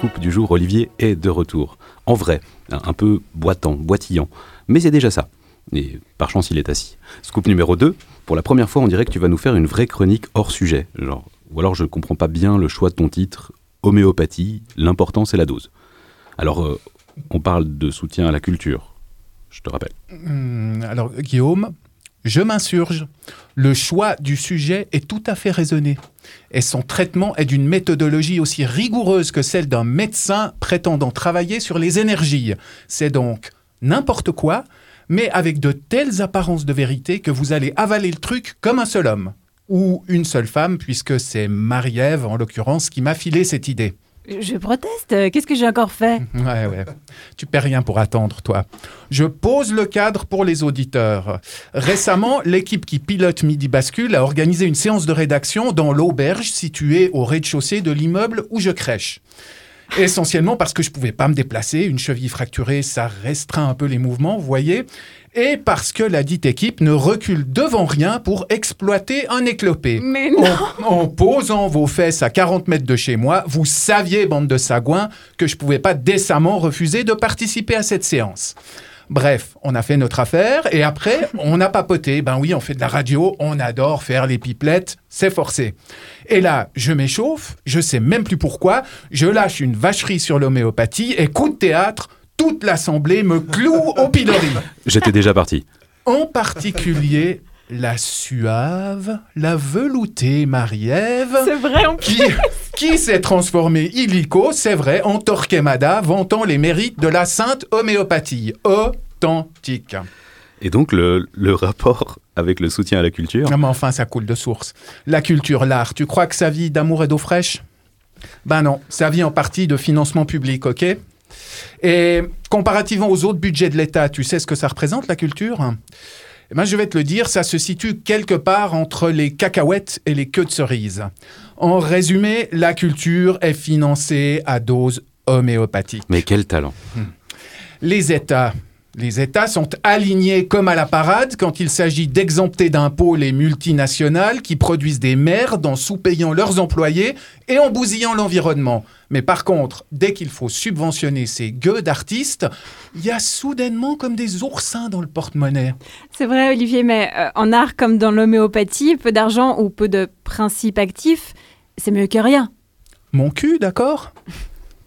scoop du jour, Olivier est de retour. En vrai, un peu boitant, boitillant. Mais c'est déjà ça. Et par chance, il est assis. Scoop numéro 2, pour la première fois, on dirait que tu vas nous faire une vraie chronique hors sujet. Ou alors je comprends pas bien le choix de ton titre, Homéopathie, l'important c'est la dose. Alors, euh, on parle de soutien à la culture, je te rappelle. Hum, alors, Guillaume, je m'insurge. Le choix du sujet est tout à fait raisonné. Et son traitement est d'une méthodologie aussi rigoureuse que celle d'un médecin prétendant travailler sur les énergies. C'est donc n'importe quoi, mais avec de telles apparences de vérité que vous allez avaler le truc comme un seul homme. Ou une seule femme, puisque c'est Marie-Ève, en l'occurrence, qui m'a filé cette idée. Je proteste. Qu'est-ce que j'ai encore fait? Ouais, ouais. Tu perds rien pour attendre, toi. Je pose le cadre pour les auditeurs. Récemment, l'équipe qui pilote Midi Bascule a organisé une séance de rédaction dans l'auberge située au rez-de-chaussée de l'immeuble où je crèche. Essentiellement parce que je pouvais pas me déplacer, une cheville fracturée, ça restreint un peu les mouvements, vous voyez, et parce que la dite équipe ne recule devant rien pour exploiter un éclopé. Mais non En, en posant vos fesses à 40 mètres de chez moi, vous saviez, bande de sagouins, que je pouvais pas décemment refuser de participer à cette séance. Bref, on a fait notre affaire et après, on a papoté. Ben oui, on fait de la radio, on adore faire les pipelettes, c'est forcé. Et là, je m'échauffe, je sais même plus pourquoi, je lâche une vacherie sur l'homéopathie et coup de théâtre, toute l'assemblée me cloue au pilori. J'étais déjà parti. En particulier, la suave, la veloutée Marie-Ève C'est vrai, on qui, qui s'est transformé illico, c'est vrai, en Torquemada, vantant les mérites de la sainte homéopathie. Authentique. Et donc, le, le rapport avec le soutien à la culture Non, mais enfin, ça coule de source. La culture, l'art, tu crois que ça vit d'amour et d'eau fraîche? Ben non, ça vit en partie de financement public, ok? Et comparativement aux autres budgets de l'État, tu sais ce que ça représente, la culture? Eh ben, je vais te le dire, ça se situe quelque part entre les cacahuètes et les queues de cerises. En résumé, la culture est financée à dose homéopathique. Mais quel talent Les États. Les États sont alignés comme à la parade quand il s'agit d'exempter d'impôts les multinationales qui produisent des merdes en sous-payant leurs employés et en bousillant l'environnement. Mais par contre, dès qu'il faut subventionner ces gueux d'artistes, il y a soudainement comme des oursins dans le porte-monnaie. C'est vrai, Olivier, mais euh, en art comme dans l'homéopathie, peu d'argent ou peu de principes actifs, c'est mieux que rien. Mon cul, d'accord?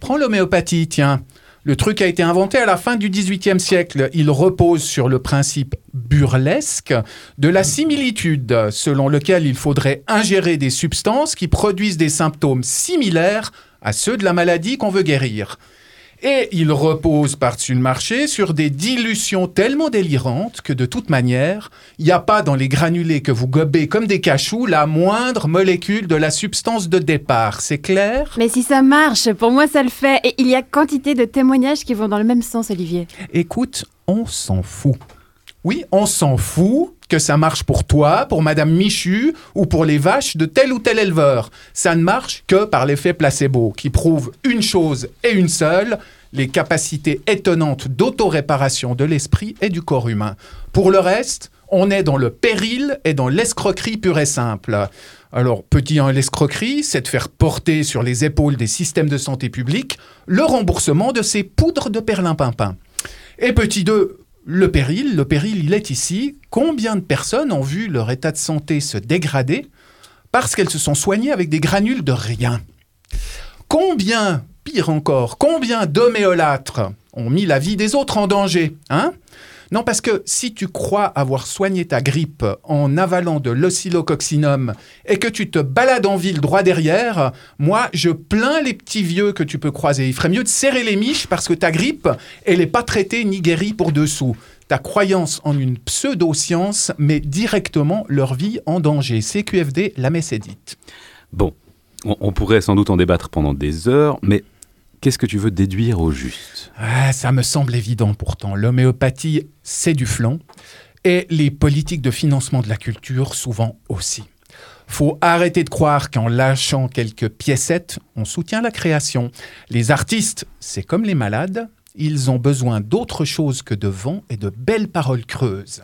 Prends l'homéopathie, tiens. Le truc a été inventé à la fin du XVIIIe siècle. Il repose sur le principe burlesque de la similitude, selon lequel il faudrait ingérer des substances qui produisent des symptômes similaires à ceux de la maladie qu'on veut guérir. Et il repose par-dessus le marché sur des dilutions tellement délirantes que de toute manière, il n'y a pas dans les granulés que vous gobez comme des cachous la moindre molécule de la substance de départ. C'est clair? Mais si ça marche, pour moi ça le fait. Et il y a quantité de témoignages qui vont dans le même sens, Olivier. Écoute, on s'en fout. Oui, on s'en fout que ça marche pour toi, pour Madame Michu ou pour les vaches de tel ou tel éleveur. Ça ne marche que par l'effet placebo, qui prouve une chose et une seule, les capacités étonnantes d'autoréparation de l'esprit et du corps humain. Pour le reste, on est dans le péril et dans l'escroquerie pure et simple. Alors, petit 1, l'escroquerie, c'est de faire porter sur les épaules des systèmes de santé publique le remboursement de ces poudres de perlimpinpin. Et petit 2, le péril, le péril, il est ici. Combien de personnes ont vu leur état de santé se dégrader parce qu'elles se sont soignées avec des granules de rien? Combien, pire encore, combien d'homéolâtres ont mis la vie des autres en danger Hein? Non, parce que si tu crois avoir soigné ta grippe en avalant de l'oscillococcinum et que tu te balades en ville droit derrière, moi, je plains les petits vieux que tu peux croiser. Il ferait mieux de serrer les miches parce que ta grippe, elle n'est pas traitée ni guérie pour dessous. Ta croyance en une pseudo-science met directement leur vie en danger. CQFD, la messe est dite. Bon, on, on pourrait sans doute en débattre pendant des heures, mais qu'est-ce que tu veux déduire au juste? Ah, ça me semble évident pourtant. L'homéopathie, c'est du flanc. Et les politiques de financement de la culture, souvent aussi. Faut arrêter de croire qu'en lâchant quelques piécettes, on soutient la création. Les artistes, c'est comme les malades, ils ont besoin d'autre chose que de vent et de belles paroles creuses.